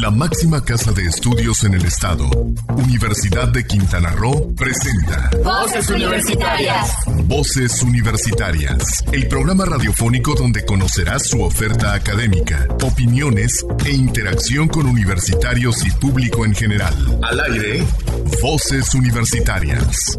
La máxima casa de estudios en el estado, Universidad de Quintana Roo, presenta Voces Universitarias. Voces Universitarias, el programa radiofónico donde conocerás su oferta académica, opiniones e interacción con universitarios y público en general. Al aire, Voces Universitarias.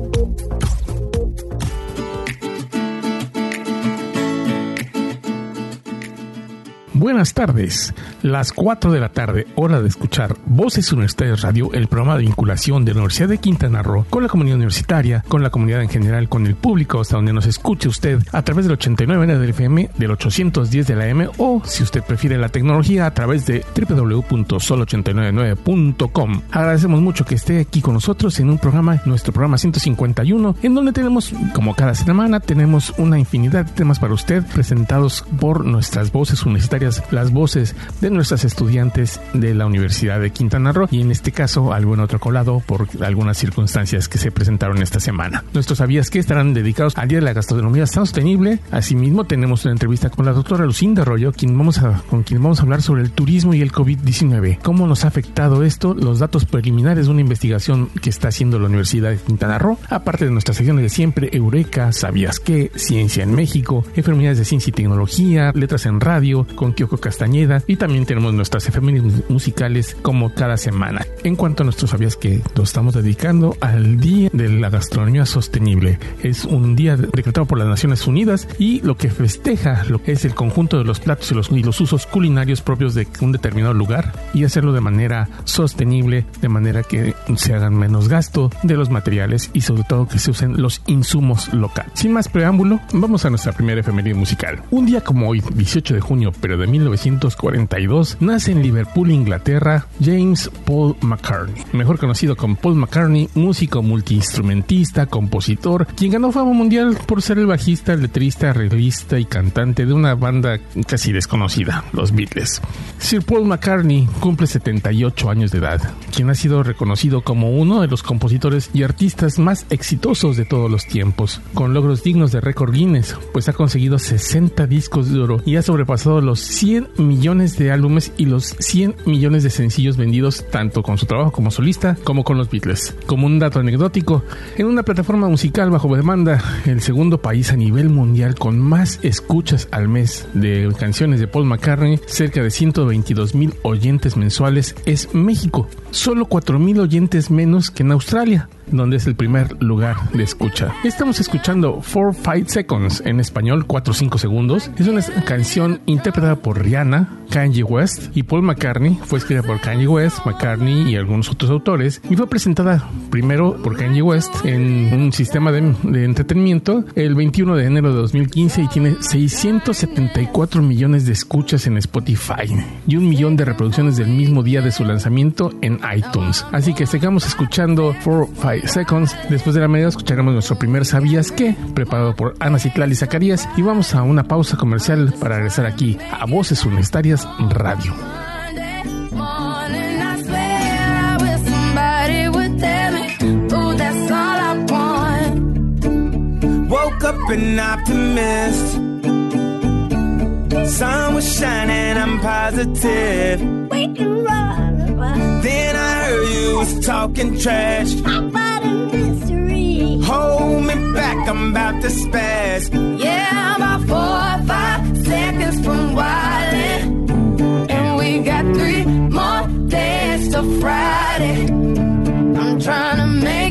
Buenas tardes, las 4 de la tarde, hora de escuchar Voces Universitarias Radio, el programa de vinculación de la Universidad de Quintana Roo con la comunidad universitaria, con la comunidad en general, con el público, hasta donde nos escuche usted a través del 89 del FM, del 810 de la M o, si usted prefiere la tecnología, a través de www.sol899.com. Agradecemos mucho que esté aquí con nosotros en un programa, nuestro programa 151, en donde tenemos, como cada semana, tenemos una infinidad de temas para usted presentados por nuestras voces universitarias las voces de nuestras estudiantes de la Universidad de Quintana Roo y en este caso algún otro colado por algunas circunstancias que se presentaron esta semana. Nuestros sabías que estarán dedicados al Día de la Gastronomía Sostenible. Asimismo tenemos una entrevista con la doctora Lucinda Arroyo, quien vamos a, con quien vamos a hablar sobre el turismo y el COVID-19. ¿Cómo nos ha afectado esto? Los datos preliminares de una investigación que está haciendo la Universidad de Quintana Roo, aparte de nuestras secciones de siempre, Eureka, ¿sabías qué? Ciencia en México, enfermedades de ciencia y tecnología, letras en radio, con Kyoko Castañeda y también tenemos nuestras efemérides musicales como cada semana. En cuanto a nuestros sabías que lo estamos dedicando al Día de la Gastronomía Sostenible. Es un día decretado por las Naciones Unidas y lo que festeja lo que es el conjunto de los platos y los, y los usos culinarios propios de un determinado lugar y hacerlo de manera sostenible, de manera que se hagan menos gasto de los materiales y sobre todo que se usen los insumos locales. Sin más preámbulo, vamos a nuestra primera efeméride musical. Un día como hoy, 18 de junio, pero de 1942, nace en Liverpool, Inglaterra, James Paul McCartney, mejor conocido como Paul McCartney, músico multiinstrumentista, compositor, quien ganó fama mundial por ser el bajista, letrista, arreglista y cantante de una banda casi desconocida, los Beatles. Sir Paul McCartney cumple 78 años de edad, quien ha sido reconocido como uno de los compositores y artistas más exitosos de todos los tiempos, con logros dignos de récord Guinness, pues ha conseguido 60 discos de oro y ha sobrepasado los 100 millones de álbumes y los 100 millones de sencillos vendidos tanto con su trabajo como solista como con los Beatles. Como un dato anecdótico, en una plataforma musical bajo demanda, el segundo país a nivel mundial con más escuchas al mes de canciones de Paul McCartney, cerca de 122 mil oyentes mensuales, es México. Solo 4 mil oyentes menos que en Australia donde es el primer lugar de escucha. Estamos escuchando 4 5 Seconds, en español 4 5 segundos. Es una canción interpretada por Rihanna, Kanye West y Paul McCartney. Fue escrita por Kanye West, McCartney y algunos otros autores y fue presentada primero por Kanye West en un sistema de, de entretenimiento el 21 de enero de 2015 y tiene 674 millones de escuchas en Spotify y un millón de reproducciones del mismo día de su lanzamiento en iTunes. Así que sigamos escuchando 4 5 Seconds. Después de la media escucharemos nuestro primer Sabías qué, preparado por Ana Citlali Zacarías. Y vamos a una pausa comercial para regresar aquí a Voces Universitarias Radio. An optimist. Sun was shining, I'm positive. Then I heard you was talking trash. About a mystery. Hold me back, I'm about to spaz. Yeah, I'm about four or five seconds from wildin'. And we got three more days till Friday. I'm trying to make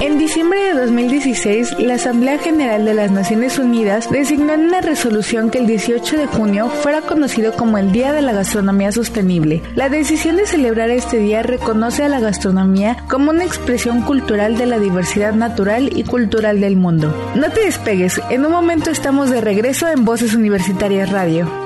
En diciembre de 2016, la Asamblea General de las Naciones Unidas designó en una resolución que el 18 de junio fuera conocido como el Día de la Gastronomía Sostenible. La decisión de celebrar este día reconoce a la gastronomía como una expresión cultural de la diversidad natural y cultural del mundo. No te despegues, en un momento estamos de regreso en Voces Universitarias Radio.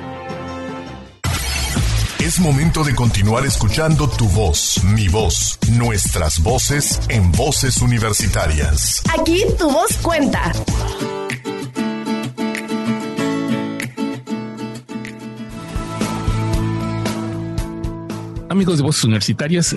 Es momento de continuar escuchando tu voz, mi voz, nuestras voces en voces universitarias. Aquí tu voz cuenta. Amigos de Voces Universitarias,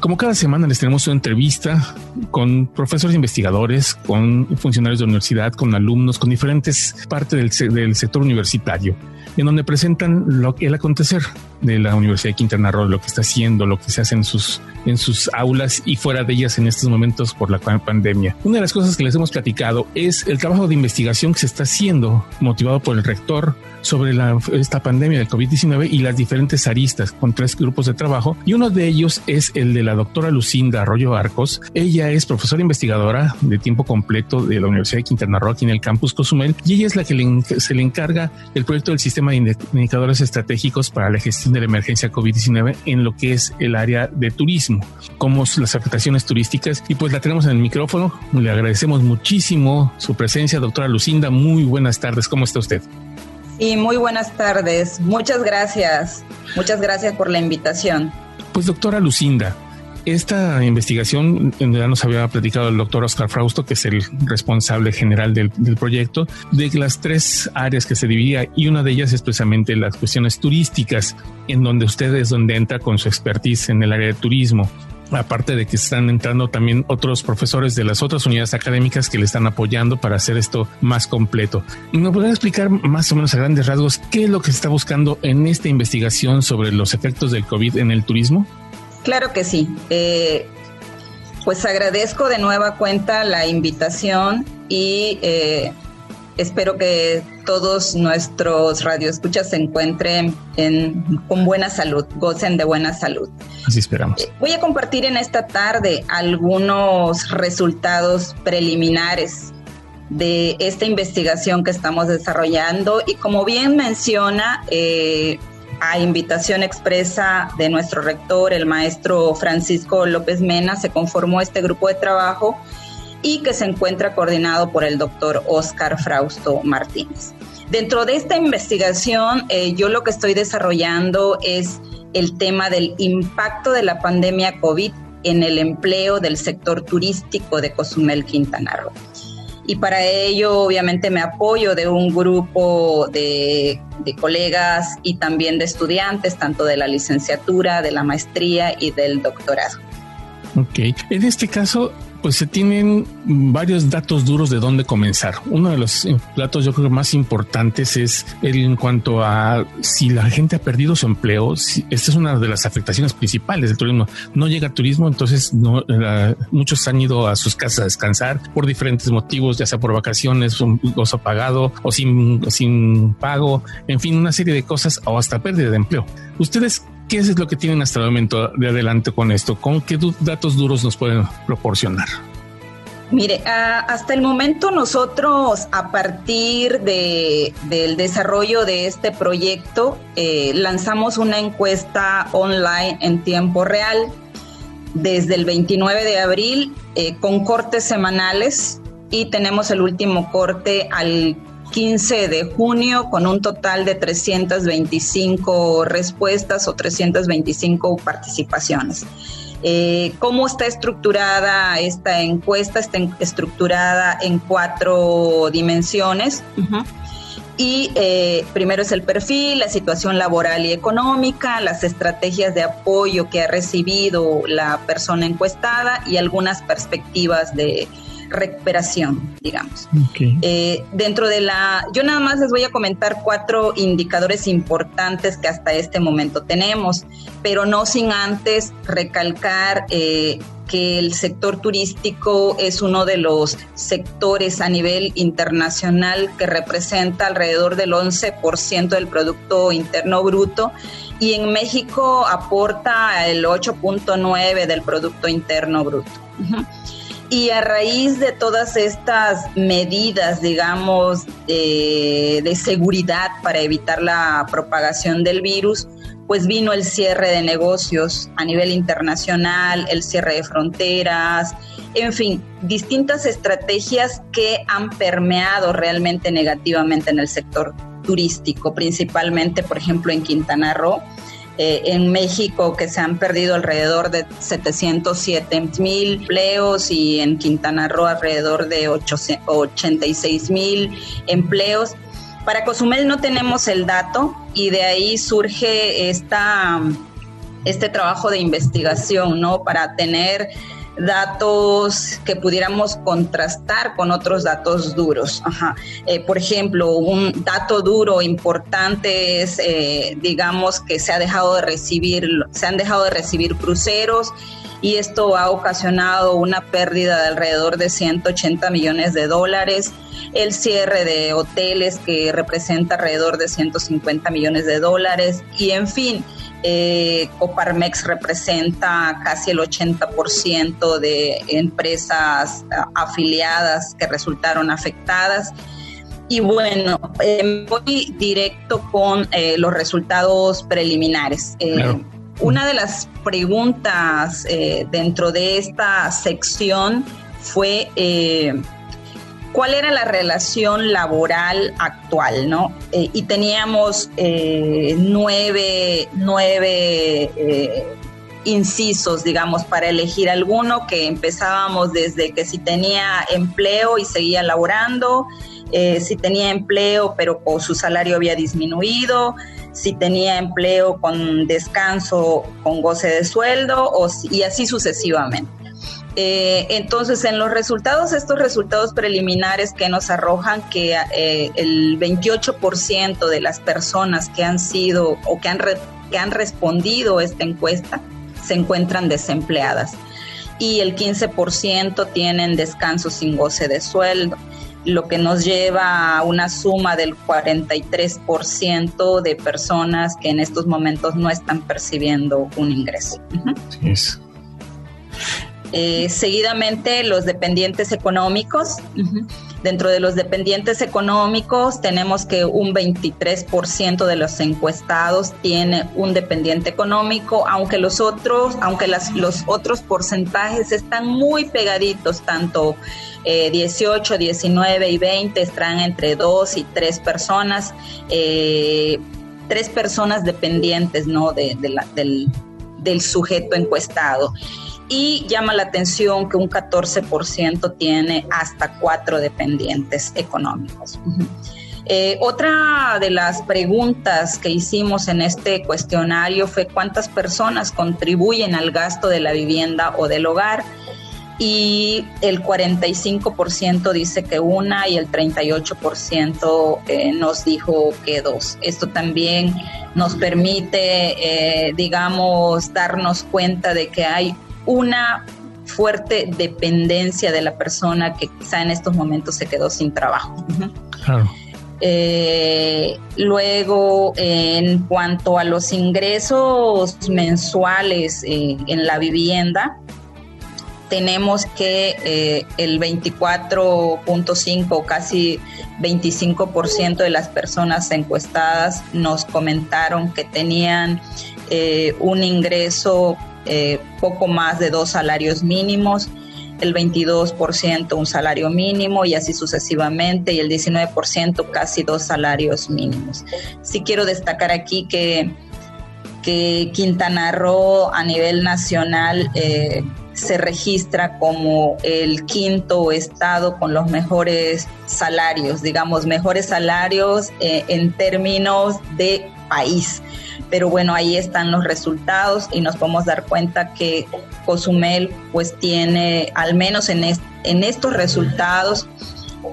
como cada semana les tenemos una entrevista con profesores investigadores, con funcionarios de universidad, con alumnos, con diferentes partes del, del sector universitario en donde presentan lo, el acontecer de la Universidad de Quintana Roo, lo que está haciendo, lo que se hace en sus, en sus aulas y fuera de ellas en estos momentos por la pandemia. Una de las cosas que les hemos platicado es el trabajo de investigación que se está haciendo, motivado por el rector sobre la, esta pandemia del COVID-19 y las diferentes aristas con tres grupos de trabajo. Y uno de ellos es el de la doctora Lucinda Arroyo Arcos. Ella es profesora investigadora de tiempo completo de la Universidad de Quintana Roo aquí en el campus Cozumel y ella es la que se le encarga el proyecto del sistema de indicadores estratégicos para la gestión de la emergencia COVID-19 en lo que es el área de turismo, como las afectaciones turísticas. Y pues la tenemos en el micrófono. Le agradecemos muchísimo su presencia, doctora Lucinda. Muy buenas tardes. ¿Cómo está usted? Y muy buenas tardes. Muchas gracias. Muchas gracias por la invitación. Pues doctora Lucinda, esta investigación ya nos había platicado el doctor Oscar Frausto, que es el responsable general del, proyecto, de las tres áreas que se dividía y una de ellas es precisamente las cuestiones turísticas, en donde usted es donde entra con su expertise en el área de turismo aparte de que están entrando también otros profesores de las otras unidades académicas que le están apoyando para hacer esto más completo. ¿Me podría explicar más o menos a grandes rasgos qué es lo que se está buscando en esta investigación sobre los efectos del COVID en el turismo? Claro que sí. Eh, pues agradezco de nueva cuenta la invitación y eh, espero que todos nuestros radioescuchas se encuentren con buena salud, gocen de buena salud. Así esperamos. Eh, voy a compartir en esta tarde algunos resultados preliminares de esta investigación que estamos desarrollando y como bien menciona, eh, a invitación expresa de nuestro rector, el maestro Francisco López Mena, se conformó este grupo de trabajo y que se encuentra coordinado por el doctor Oscar Frausto Martínez. Dentro de esta investigación, eh, yo lo que estoy desarrollando es el tema del impacto de la pandemia COVID en el empleo del sector turístico de Cozumel, Quintana Roo y para ello obviamente me apoyo de un grupo de, de, colegas y también de estudiantes, tanto de la licenciatura, de la maestría y del doctorado. Ok, en este caso pues se tienen varios datos duros de dónde comenzar. Uno de los datos yo creo más importantes es el en cuanto a si la gente ha perdido su empleo. esta es una de las afectaciones principales del turismo. No llega turismo, entonces no, muchos han ido a sus casas a descansar por diferentes motivos, ya sea por vacaciones, un gozo pagado o sin, sin pago, en fin, una serie de cosas o hasta pérdida de empleo. ¿Ustedes ¿Qué es lo que tienen hasta el momento de adelante con esto? ¿Con qué datos duros nos pueden proporcionar? Mire, hasta el momento nosotros a partir de, del desarrollo de este proyecto eh, lanzamos una encuesta online en tiempo real desde el 29 de abril eh, con cortes semanales y tenemos el último corte al 15 de junio con un total de 325 respuestas o 325 participaciones. Eh, ¿Cómo está estructurada esta encuesta? Está estructurada en cuatro dimensiones. Y eh, primero es el perfil, la situación laboral y económica, las estrategias de apoyo que ha recibido la persona encuestada y algunas perspectivas de, recuperación, digamos. Eh, dentro de la, yo nada más les voy a comentar cuatro indicadores importantes que hasta este momento tenemos, pero no sin antes recalcar eh, que el sector turístico es uno de los sectores a nivel internacional que representa alrededor del 11% del Producto Interno Bruto y en México aporta el 8.9% del Producto Interno Bruto. Y a raíz de todas estas medidas, digamos, de seguridad para evitar la propagación del virus, pues vino el cierre de negocios a nivel internacional, el cierre de fronteras, en fin, distintas estrategias que han permeado realmente negativamente en el sector turístico, principalmente, por ejemplo, en Quintana Roo eh, en México que se han perdido alrededor de 707 mil empleos y en Quintana Roo alrededor de 86 mil empleos. Para Cozumel no tenemos el dato y de ahí surge esta, este trabajo de investigación, ¿no? Para tener datos que pudiéramos contrastar con otros datos duros. Eh, por ejemplo, un dato duro importante es, eh, digamos, que se ha dejado de recibir, se han dejado de recibir cruceros y esto ha ocasionado una pérdida de alrededor de 180 millones de dólares, el cierre de hoteles que representa alrededor de 150 millones de dólares y en fin, eh, Coparmex representa casi el 80% de empresas eh, afiliadas que resultaron afectadas. Y bueno, eh, voy directo con eh, los resultados preliminares. Una de las preguntas dentro de esta sección fue cuál era la relación laboral actual, ¿no? Eh, y teníamos eh, nueve, nueve eh, incisos, digamos, para elegir alguno, que empezábamos desde que si tenía empleo y seguía laborando, si tenía empleo pero su salario había disminuido, si tenía empleo con descanso, con goce de sueldo, o, y así sucesivamente. Eh, entonces, en los resultados, estos resultados preliminares que nos arrojan que eh, el 28% de las personas que han sido o que han, que han respondido esta encuesta se encuentran desempleadas. Y el 15% tienen descanso sin goce de sueldo, lo que nos lleva a una suma del 43% de personas que en estos momentos no están percibiendo un ingreso. Eh, seguidamente, los dependientes económicos. Dentro de los dependientes económicos tenemos que un 23% de los encuestados tiene un dependiente económico, aunque los otros, aunque los otros porcentajes están muy pegaditos, tanto 18, eh, 19 y 20 están entre dos y tres personas, eh, tres personas dependientes ¿no? de, del, del sujeto encuestado y llama la atención que un 14% tiene hasta cuatro dependientes económicos. Eh, otra de las preguntas que hicimos en este cuestionario fue cuántas personas contribuyen al gasto de la vivienda o del hogar y el 45% dice que una y el 38% eh, nos dijo que dos. Esto también nos permite, eh, digamos, darnos cuenta de que hay una fuerte dependencia de la persona que quizá en estos momentos se quedó sin trabajo. Eh, luego, en cuanto a los ingresos mensuales eh, en la vivienda, tenemos que eh, el 24.5, casi 25% de las personas encuestadas nos comentaron que tenían un ingreso eh, poco más de dos salarios mínimos, el 22% un salario mínimo y así sucesivamente, y el 19% casi dos salarios mínimos. Sí quiero destacar aquí que, Quintana Roo a nivel nacional eh, se registra como el quinto estado con los mejores salarios, digamos, mejores salarios eh, en términos de país. Pero bueno, ahí están los resultados y nos podemos dar cuenta que Cozumel pues tiene, al menos en, en estos resultados,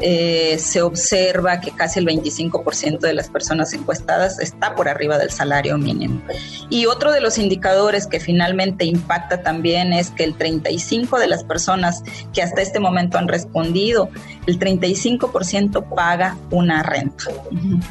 eh, se observa que casi el 25% de las personas encuestadas está por arriba del salario mínimo. Y otro de los indicadores que finalmente impacta también es que el 35% de las personas que hasta este momento han respondido, el 35% paga una renta.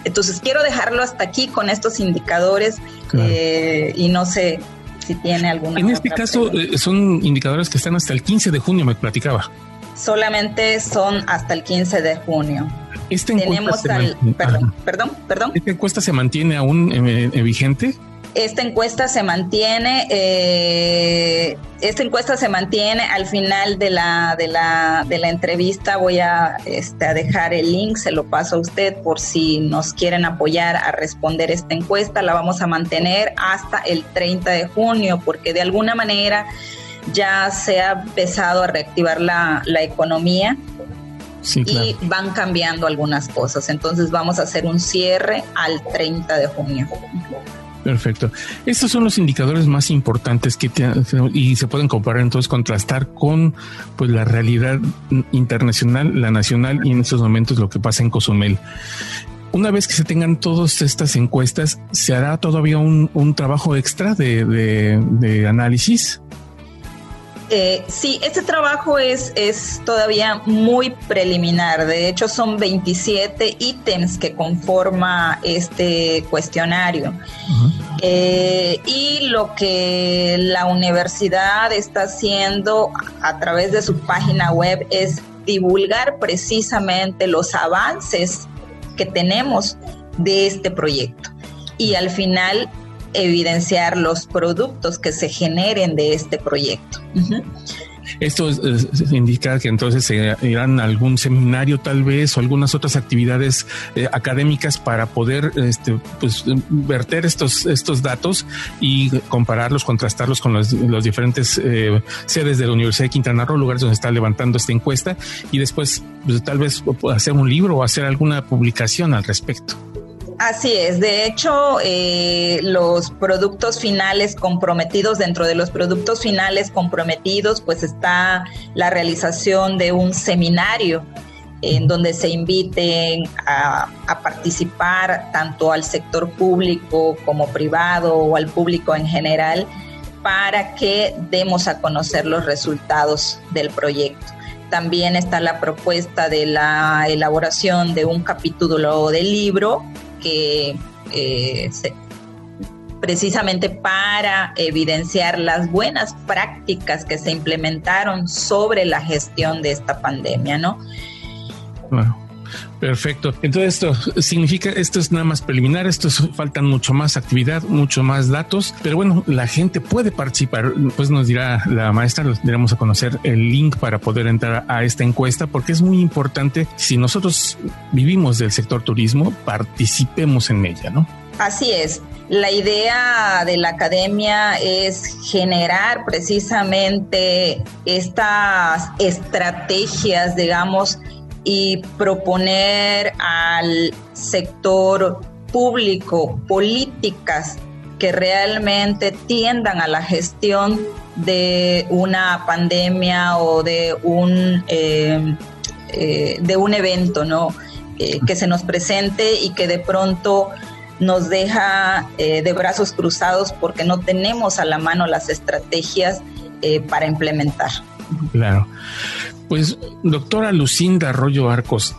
Entonces quiero dejarlo hasta aquí con estos indicadores eh, y no sé si tiene alguna. En este caso eh, son indicadores que están hasta el 15 de junio, me platicaba solamente son hasta el 15 de junio. Esta Tenemos perdón, perdón, perdón. ¿Esta encuesta se mantiene aún eh, eh, vigente? Esta encuesta se mantiene, eh, esta encuesta se mantiene al final de la, de la, de la entrevista. Voy a, este, a dejar el link, se lo paso a usted por si nos quieren apoyar a responder esta encuesta. La vamos a mantener hasta el 30 de junio, porque de alguna manera ya se ha empezado a reactivar la, economía y van cambiando algunas cosas. Entonces vamos a hacer un cierre al 30 de junio. Perfecto. Estos son los indicadores más importantes que y se pueden comparar entonces contrastar con pues la realidad internacional, la nacional y en estos momentos lo que pasa en Cozumel. Una vez que se tengan todas estas encuestas, ¿se hará todavía un, trabajo extra de, de análisis? Eh, sí, este trabajo es, es todavía muy preliminar. De hecho, son 27 ítems que conforma este cuestionario. Eh, y lo que la universidad está haciendo a través de su página web es divulgar precisamente los avances que tenemos de este proyecto. Y al final evidenciar los productos que se generen de este proyecto. Esto indica que entonces se irán algún seminario tal vez o algunas otras actividades eh, académicas para poder este, pues, verter estos, estos datos y compararlos, contrastarlos con los, diferentes eh, sedes de la Universidad de Quintana Roo, lugares donde está levantando esta encuesta y después pues, tal vez hacer un libro o hacer alguna publicación al respecto. Así es, de hecho, eh, los productos finales comprometidos, dentro de los productos finales comprometidos, pues está la realización de un seminario en donde se inviten a, a, participar tanto al sector público como privado o al público en general para que demos a conocer los resultados del proyecto. También está la propuesta de la elaboración de un capítulo del libro eh, precisamente para evidenciar las buenas prácticas que se implementaron sobre la gestión de esta pandemia, ¿no? Perfecto. Entonces esto significa, esto es nada más preliminar, esto es, faltan mucho más actividad, mucho más datos, pero bueno, la gente puede participar. Pues nos dirá la maestra, les diremos a conocer el link para poder entrar a esta encuesta, porque es muy importante, si nosotros vivimos del sector turismo, participemos en ella, ¿no? Así es. La idea de la academia es generar precisamente estas estrategias, digamos, y proponer al sector público políticas que realmente tiendan a la gestión de una pandemia o de un, eh, eh, de un evento, ¿no? Eh, que se nos presente y que de pronto nos deja de brazos cruzados porque no tenemos a la mano las estrategias para implementar. Claro. Pues, doctora Lucinda Arroyo Arcos,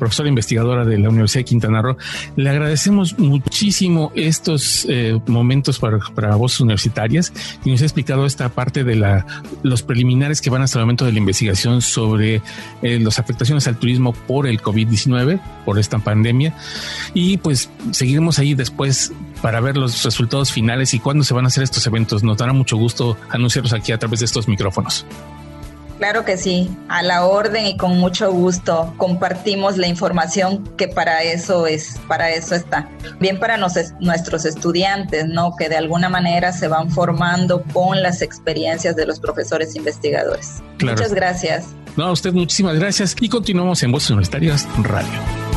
profesora investigadora de la Universidad de Quintana Roo, le agradecemos muchísimo estos eh, momentos para, para voces universitarias y nos ha explicado esta parte de la, los preliminares que van hasta el momento de la investigación sobre eh, las afectaciones al turismo por el COVID-19, por esta pandemia. Y pues seguiremos ahí después para ver los resultados finales y cuándo se van a hacer estos eventos. Nos dará mucho gusto anunciarlos aquí a través de estos micrófonos. Claro que sí, a la orden y con mucho gusto compartimos la información que para eso es, para eso está. Bien para nuestros estudiantes, ¿no? Que de alguna manera se van formando con las experiencias de los profesores investigadores. Muchas gracias. No, a usted muchísimas gracias y continuamos en Voces Universitarias Radio.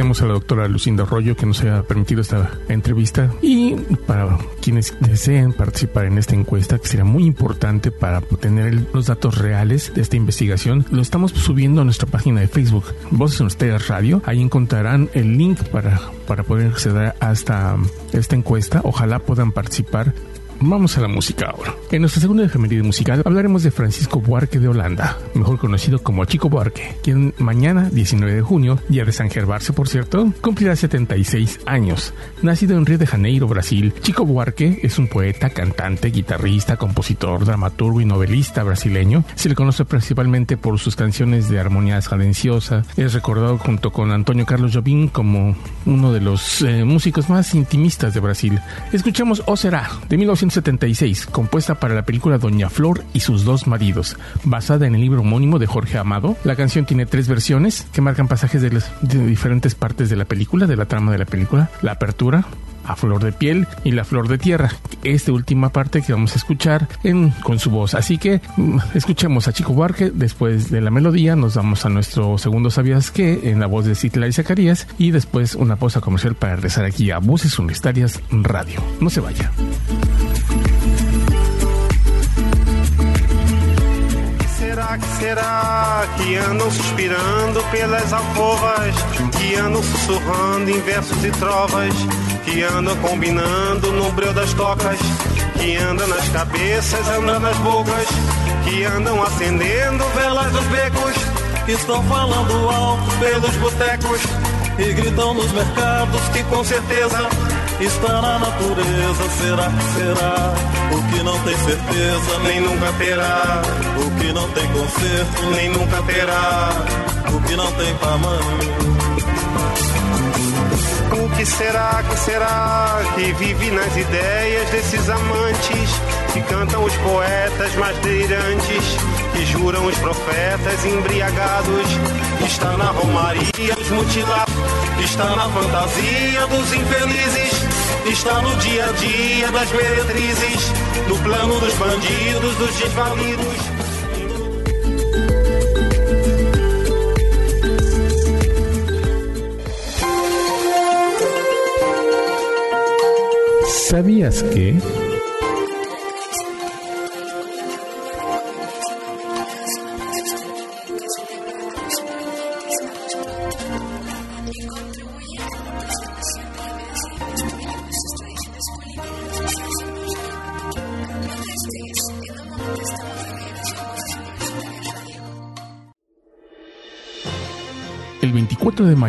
Agradecemos a la doctora Lucinda Arroyo que nos haya permitido esta entrevista y para quienes deseen participar en esta encuesta, que será muy importante para tener los datos reales de esta investigación, lo estamos subiendo a nuestra página de Facebook, Voces en Ustedes Radio. Ahí encontrarán el link para, para poder acceder a esta, esta encuesta. Ojalá puedan participar Vamos a la música ahora. En nuestra segunda efeméride musical hablaremos de Francisco Buarque de Holanda, mejor conocido como Chico Buarque, quien mañana, 19 de junio, día de San Gervarse por cierto, cumplirá 76 años. Nacido en Río de Janeiro, Brasil, Chico Buarque es un poeta, cantante, guitarrista, compositor, dramaturgo y novelista brasileño. Se le conoce principalmente por sus canciones de armonía cadenciosa. Es recordado junto con Antonio Carlos Jobim como uno de los eh, músicos más intimistas de Brasil. Escuchemos O Será, de 1900 76, compuesta para la película Doña Flor y sus dos maridos, basada en el libro homónimo de Jorge Amado. La canción tiene tres versiones que marcan pasajes de, de diferentes partes de la película, de la trama de la película. La apertura, a flor de piel y la flor de tierra. Esta última parte que vamos a escuchar en, con su voz. Así que mm, escuchemos a Chico Buarque. Después de la melodía nos vamos a nuestro segundo Sabías que en la voz de Citla y Zacarías y después una pausa comercial para regresar aquí a Voces Universitarias Radio. No se vaya. Que será? Que andam suspirando pelas alcovas, que andam sussurrando em versos e trovas, que andam combinando no breu das tocas, que andam nas cabeças, andam nas bocas, que andam acendendo velas dos becos, que estão falando alto pelos botecos? E gritam nos mercados que com certeza está na natureza. Será será? O que não tem certeza, nem nunca terá. O que não tem conserto, nem nunca terá. O que não tem tamanho. O que será, que será que vive nas ideias desses amantes que cantam os poetas mais delirantes, que juram os profetas embriagados? Está na romaria os mutilados, está na fantasia dos infelizes está no dia a dia das meretrizes, no plano dos bandidos, dos desvalidos. ¿Sabías que?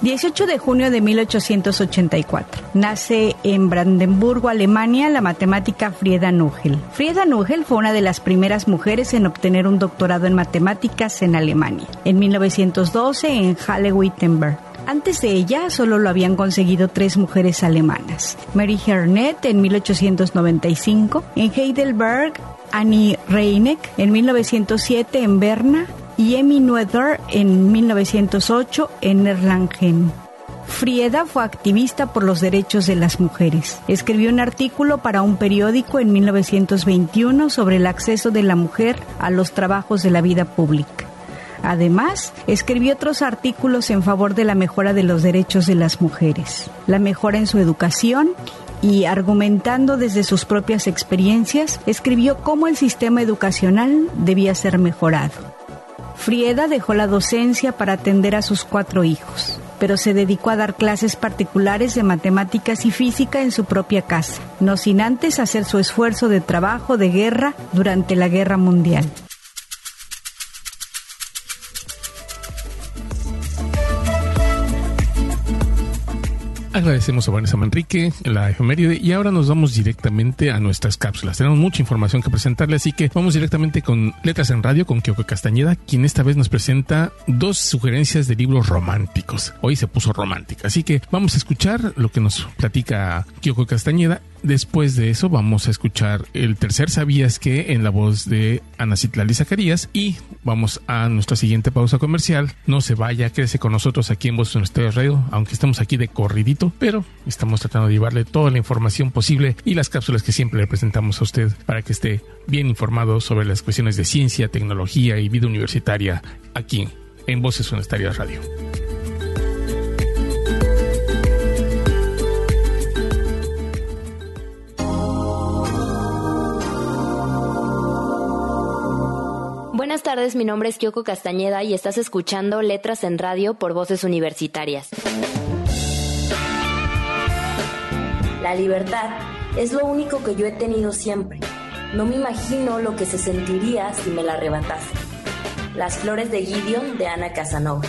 18 de junio de 1884. Nace en Brandenburgo, Alemania, la matemática Frieda Nugel. Frieda Nugel fue una de las primeras mujeres en obtener un doctorado en matemáticas en Alemania. En 1912 en Halle-Wittenberg. Antes de ella solo lo habían conseguido tres mujeres alemanas. Mary Hernet en 1895, en Heidelberg, Annie Reineck en 1907 en Berna y Emmy Noether en 1908 en Erlangen. Frieda fue activista por los derechos de las mujeres. Escribió un artículo para un periódico en 1921 sobre el acceso de la mujer a los trabajos de la vida pública. Además, escribió otros artículos en favor de la mejora de los derechos de las mujeres, la mejora en su educación y argumentando desde sus propias experiencias, escribió cómo el sistema educacional debía ser mejorado. Frieda dejó la docencia para atender a sus cuatro hijos, pero se dedicó a dar clases particulares de matemáticas y física en su propia casa, no sin antes hacer su esfuerzo de trabajo de guerra durante la Guerra Mundial. Agradecemos a Vanessa Manrique, la efeméride, y ahora nos vamos directamente a nuestras cápsulas. Tenemos mucha información que presentarle, así que vamos directamente con Letras en Radio con Kyoko Castañeda, quien esta vez nos presenta dos sugerencias de libros románticos. Hoy se puso romántica, así que vamos a escuchar lo que nos platica Kyoko Castañeda Después de eso vamos a escuchar el tercer Sabías que en la voz de Ana Citlali Zacarías y vamos a nuestra siguiente pausa comercial. No se vaya, quédese con nosotros aquí en Voz de Radio, aunque estamos aquí de corridito, pero estamos tratando de llevarle toda la información posible y las cápsulas que siempre le presentamos a usted para que esté bien informado sobre las cuestiones de ciencia, tecnología y vida universitaria aquí en Voces Universitarias Radio. Tardes, mi nombre es Kyoko Castañeda y estás escuchando Letras en Radio por Voces Universitarias. La libertad es lo único que yo he tenido siempre. No me imagino lo que se sentiría si me la arrebatase. Las flores de Gideon de Ana Casanova.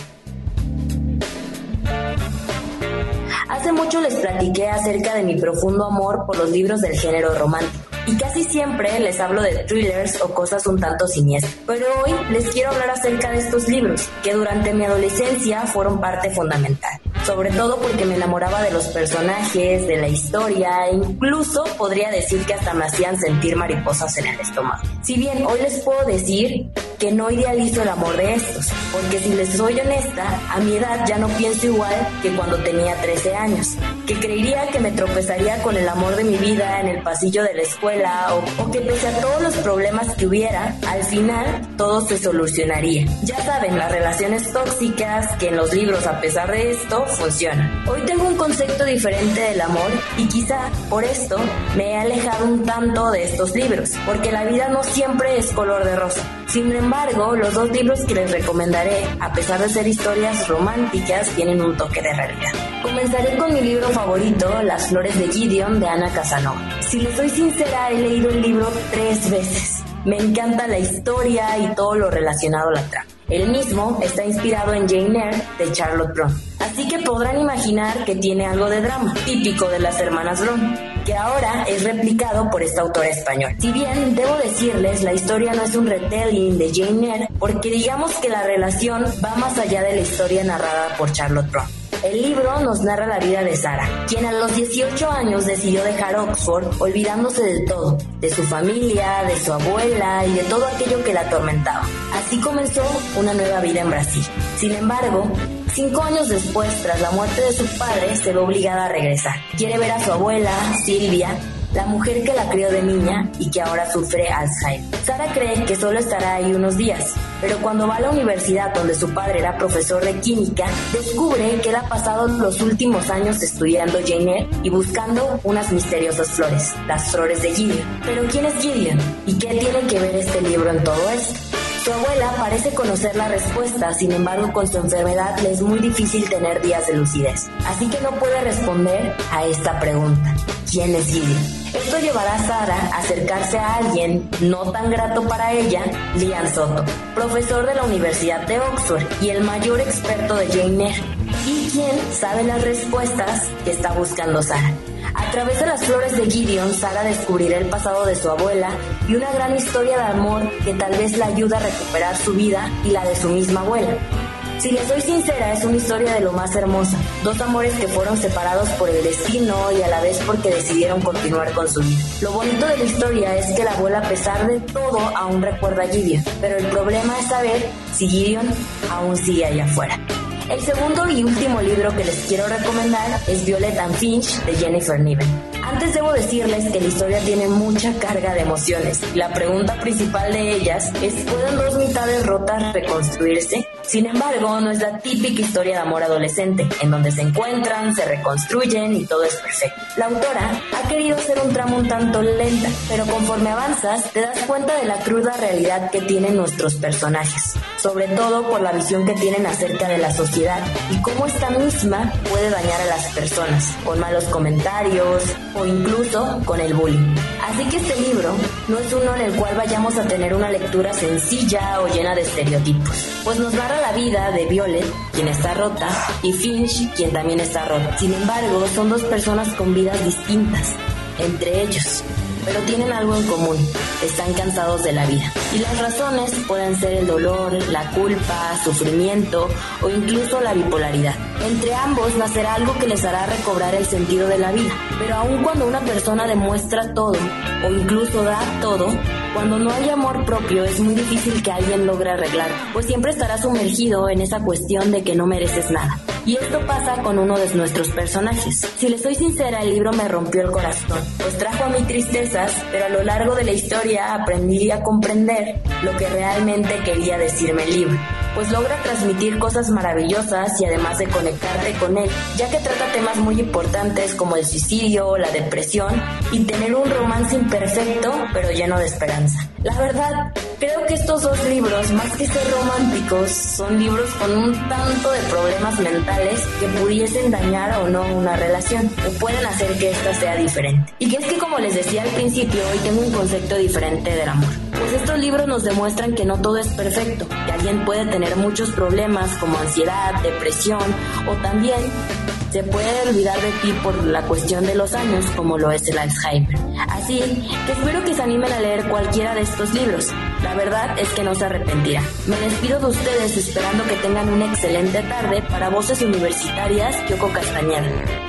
Hace mucho les platiqué acerca de mi profundo amor por los libros del género romántico y casi siempre les hablo de thrillers o cosas un tanto siniestras. Pero hoy les quiero hablar acerca de estos libros que durante mi adolescencia fueron parte fundamental. Sobre todo porque me enamoraba de los personajes, de la historia e incluso podría decir que hasta me hacían sentir mariposas en el estómago. Si bien hoy les puedo decir que no idealizo el amor de estos, porque si les soy honesta, a mi edad ya no pienso igual que cuando tenía 13 años, que creería que me tropezaría con el amor de mi vida en el pasillo de la escuela o, o que pese a todos los problemas que hubiera, al final todo se solucionaría. Ya saben, las relaciones tóxicas que en los libros a pesar de esto funcionan. Hoy tengo un concepto diferente del amor y quizá por esto me he alejado un tanto de estos libros, porque la vida no siempre es color de rosa. Sin embargo, los dos libros que les recomendaré, a pesar de ser historias románticas, tienen un toque de realidad. Comenzaré con mi libro favorito, Las Flores de Gideon, de Ana Casanova. Si les soy sincera, he leído el libro tres veces. Me encanta la historia y todo lo relacionado a la trama. El mismo está inspirado en Jane Eyre de Charlotte Bronte. Así que podrán imaginar que tiene algo de drama, típico de las hermanas Bronte, que ahora es replicado por esta autora española. Si bien debo decirles, la historia no es un retelling de Jane Eyre, porque digamos que la relación va más allá de la historia narrada por Charlotte Bronte. El libro nos narra la vida de Sara, quien a los 18 años decidió dejar Oxford olvidándose de todo, de su familia, de su abuela y de todo aquello que la atormentaba. Así comenzó una nueva vida en Brasil. Sin embargo, Cinco años después, tras la muerte de su padre, se ve obligada a regresar. Quiere ver a su abuela, Silvia, la mujer que la crió de niña y que ahora sufre Alzheimer. Sara cree que solo estará ahí unos días, pero cuando va a la universidad donde su padre era profesor de química, descubre que él ha pasado los últimos años estudiando Jane Eyre y buscando unas misteriosas flores, las flores de Gideon. Pero ¿quién es Gideon? ¿Y qué tiene que ver este libro en todo esto? Su abuela parece conocer la respuesta, sin embargo con su enfermedad le es muy difícil tener días de lucidez, así que no puede responder a esta pregunta. ¿Quién es Gideon? Esto llevará a Sara a acercarse a alguien no tan grato para ella, Lian Soto, profesor de la Universidad de Oxford y el mayor experto de Jane Eyre, y quien sabe las respuestas que está buscando Sara. A través de las flores de Gideon, Sara descubrirá el pasado de su abuela y una gran historia de amor que tal vez la ayuda a recuperar su vida y la de su misma abuela. Si les soy sincera, es una historia de lo más hermosa. Dos amores que fueron separados por el destino y a la vez porque decidieron continuar con su vida. Lo bonito de la historia es que la abuela, a pesar de todo, aún recuerda a Gideon. Pero el problema es saber si Gideon aún sigue allá afuera. El segundo y último libro que les quiero recomendar es Violet and Finch de Jennifer Niven. Antes debo decirles que la historia tiene mucha carga de emociones. La pregunta principal de ellas es, ¿pueden dos mitades rotas reconstruirse? Sin embargo, no es la típica historia de amor adolescente, en donde se encuentran, se reconstruyen y todo es perfecto. La autora ha querido hacer un tramo un tanto lenta, pero conforme avanzas te das cuenta de la cruda realidad que tienen nuestros personajes, sobre todo por la visión que tienen acerca de la sociedad y cómo esta misma puede dañar a las personas, con malos comentarios, o incluso con el bullying. Así que este libro no es uno en el cual vayamos a tener una lectura sencilla o llena de estereotipos, pues nos narra la vida de Violet, quien está rota, y Finch, quien también está rota. Sin embargo, son dos personas con vidas distintas entre ellos pero tienen algo en común, están cansados de la vida. Y las razones pueden ser el dolor, la culpa, sufrimiento o incluso la bipolaridad. Entre ambos nacerá algo que les hará recobrar el sentido de la vida. Pero aun cuando una persona demuestra todo o incluso da todo, cuando no hay amor propio es muy difícil que alguien logre arreglar, pues siempre estará sumergido en esa cuestión de que no mereces nada. Y esto pasa con uno de nuestros personajes. Si le soy sincera, el libro me rompió el corazón, pues trajo a mí tristezas, pero a lo largo de la historia aprendí a comprender lo que realmente quería decirme el libro pues logra transmitir cosas maravillosas y además de conectarte con él, ya que trata temas muy importantes como el suicidio, la depresión y tener un romance imperfecto pero lleno de esperanza. La verdad, creo que estos dos libros, más que ser románticos, son libros con un tanto de problemas mentales que pudiesen dañar o no una relación o pueden hacer que esta sea diferente. Y que es que como les decía al principio, hoy tengo un concepto diferente del amor. Pues estos libros nos demuestran que no todo es perfecto, que alguien puede tener muchos problemas como ansiedad, depresión o también se puede olvidar de ti por la cuestión de los años como lo es el Alzheimer. Así que espero que se animen a leer cualquiera de estos libros. La verdad es que no se arrepentirá. Me despido de ustedes esperando que tengan una excelente tarde para Voces Universitarias Yoko Castañeda.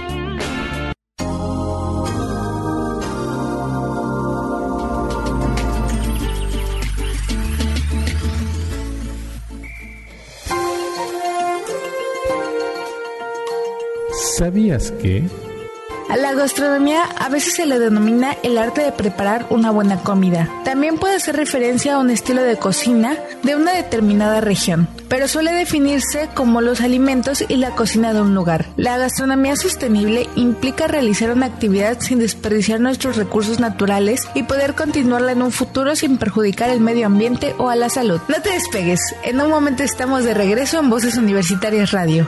¿Sabías? A la gastronomía a veces se le denomina el arte de preparar una buena comida. También puede hacer referencia a un estilo de cocina de una determinada región, pero suele definirse como los alimentos y la cocina de un lugar. La gastronomía sostenible implica realizar una actividad sin desperdiciar nuestros recursos naturales y poder continuarla en un futuro sin perjudicar el medio ambiente o a la salud. No te despegues, en un momento estamos de regreso en Voces Universitarias Radio.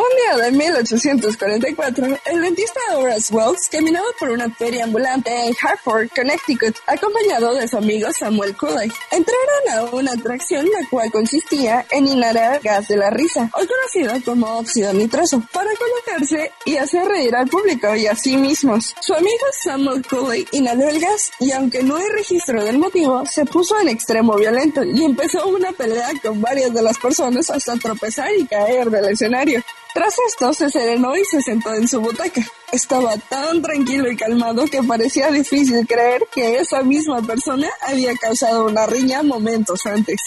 Un día de 1844, el dentista Horace Wells caminaba por una feria ambulante en Hartford, Connecticut, acompañado de su amigo Samuel Cooley. Entraron a una atracción la cual consistía en inhalar gas de la risa, o conocido como óxido nitroso, para colocarse y hacer reír al público y a sí mismos. Su amigo Samuel Cooley inhaló el gas y aunque no hay registro del motivo, se puso en extremo violento y empezó una pelea con varias de las personas hasta tropezar y caer del escenario. Tras esto, se serenó y se sentó en su butaca. Estaba tan tranquilo y calmado que parecía difícil creer que esa misma persona había causado una riña momentos antes.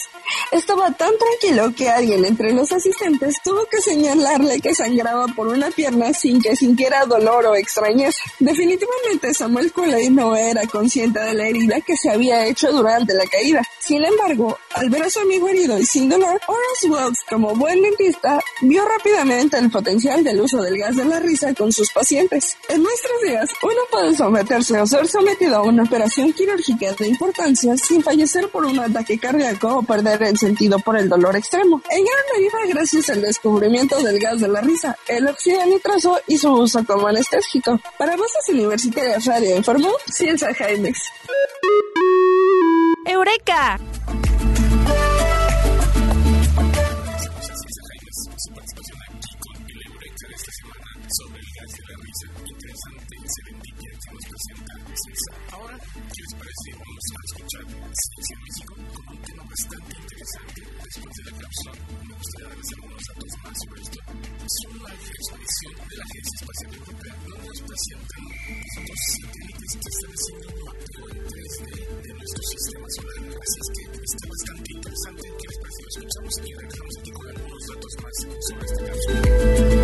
Estaba tan tranquilo que alguien entre los asistentes tuvo que señalarle que sangraba por una pierna sin que sintiera dolor o extrañeza. Definitivamente Samuel Cooley no era consciente de la herida que se había hecho durante la caída. Sin embargo, al ver a su amigo herido y sin dolor, Horace Wells, como buen dentista, vio rápidamente el potencial del uso del gas de la risa con sus pacientes. En nuestros días, uno puede someterse o ser sometido a una operación quirúrgica de importancia sin fallecer por un ataque cardíaco o perder el sentido por el dolor extremo. En gran medida gracias al descubrimiento del gas de la risa, el óxido nitroso y su uso como anestésico. Para Voces Universitarias Radio informó Ciencia Jaimes. ¡Eureka! comenzó a escuchar en México con un tema bastante interesante. Después de la cápsula, me gustaría darles algunos datos más sobre esto. Son la exposición de la Agencia Espacial Europea, donde nos presentan estos satélites que están haciendo un mapeo en 3D de nuestro sistema solar. Así es que está bastante interesante. que les parece? Lo escuchamos y regresamos aquí con algunos datos más sobre esta cápsula.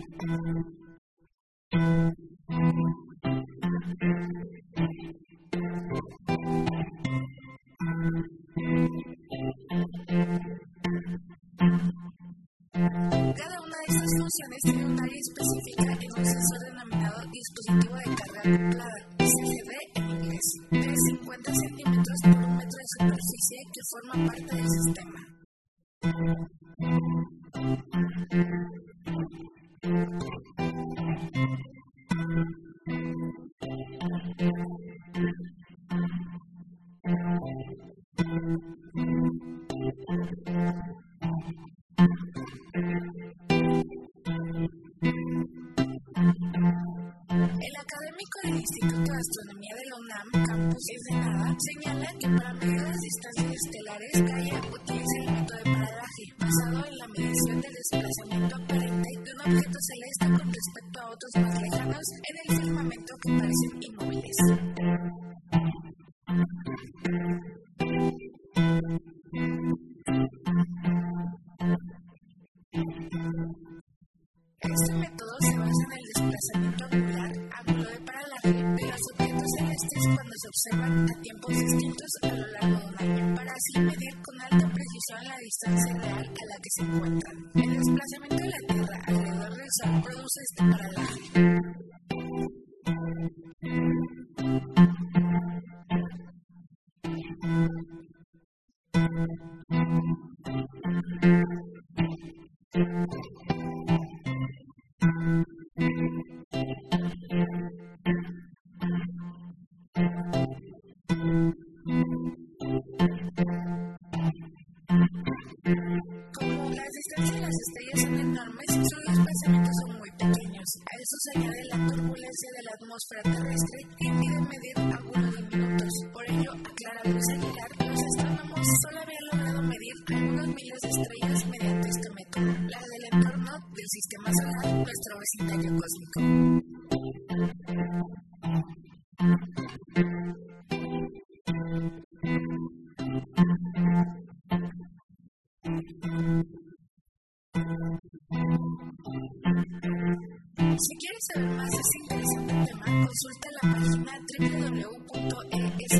Thank you. observan a tiempos distintos a lo largo de un año para así medir con alta precisión la distancia real a la que se encuentran. www.es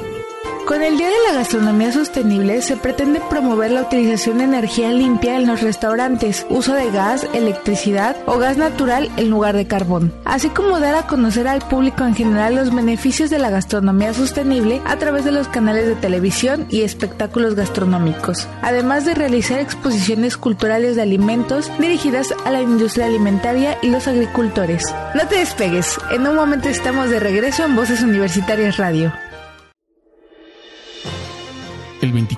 Con el Día de la Gastronomía Sostenible se pretende promover la utilización de energía limpia en los restaurantes, uso de gas, electricidad o gas natural en lugar de carbón, así como dar a conocer al público en general los beneficios de la gastronomía sostenible a través de los canales de televisión y espectáculos gastronómicos, además de realizar exposiciones culturales de alimentos dirigidas a la industria alimentaria y los agricultores. No te despegues, en un momento estamos de regreso en Voces Universitarias Radio.